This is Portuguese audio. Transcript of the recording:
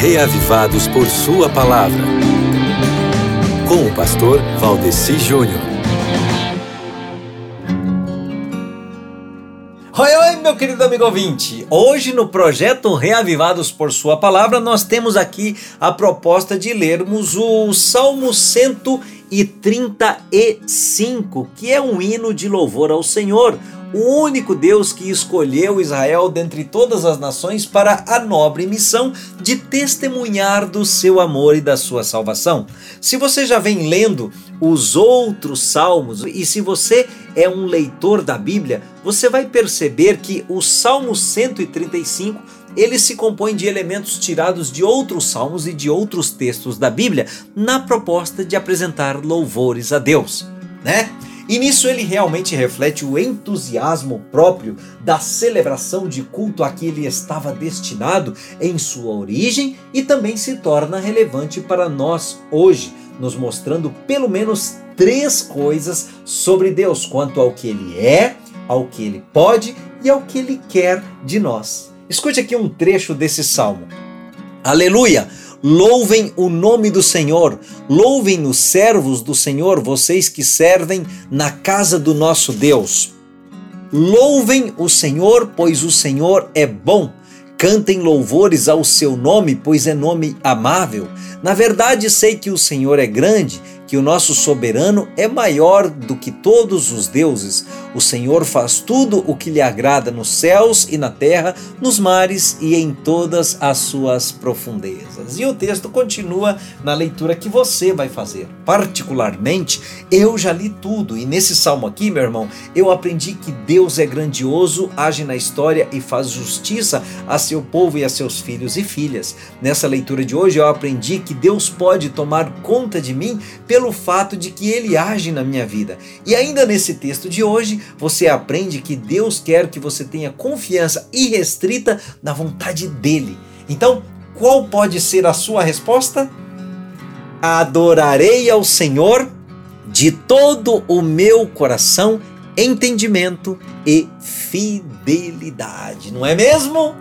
reavivados por Sua palavra. Com o pastor Valdeci Júnior. Oi, oi, meu querido amigo ouvinte! Hoje no projeto Reavivados por Sua Palavra, nós temos aqui a proposta de lermos o Salmo 135, que é um hino de louvor ao Senhor o único Deus que escolheu Israel dentre todas as nações para a nobre missão de testemunhar do seu amor e da sua salvação. Se você já vem lendo os outros salmos e se você é um leitor da Bíblia, você vai perceber que o Salmo 135 ele se compõe de elementos tirados de outros salmos e de outros textos da Bíblia na proposta de apresentar louvores a Deus, né? E nisso ele realmente reflete o entusiasmo próprio da celebração de culto a que ele estava destinado em sua origem e também se torna relevante para nós hoje, nos mostrando pelo menos três coisas sobre Deus quanto ao que ele é, ao que ele pode e ao que ele quer de nós. Escute aqui um trecho desse salmo. Aleluia! Louvem o nome do Senhor, louvem os servos do Senhor, vocês que servem na casa do nosso Deus. Louvem o Senhor, pois o Senhor é bom. Cantem louvores ao seu nome, pois é nome amável. Na verdade, sei que o Senhor é grande que o nosso soberano é maior do que todos os deuses. O Senhor faz tudo o que lhe agrada nos céus e na terra, nos mares e em todas as suas profundezas. E o texto continua na leitura que você vai fazer. Particularmente, eu já li tudo e nesse salmo aqui, meu irmão, eu aprendi que Deus é grandioso, age na história e faz justiça a seu povo e a seus filhos e filhas. Nessa leitura de hoje, eu aprendi que Deus pode tomar conta de mim pelo pelo fato de que ele age na minha vida. E ainda nesse texto de hoje, você aprende que Deus quer que você tenha confiança irrestrita na vontade dele. Então, qual pode ser a sua resposta? Adorarei ao Senhor de todo o meu coração, entendimento e fidelidade, não é mesmo?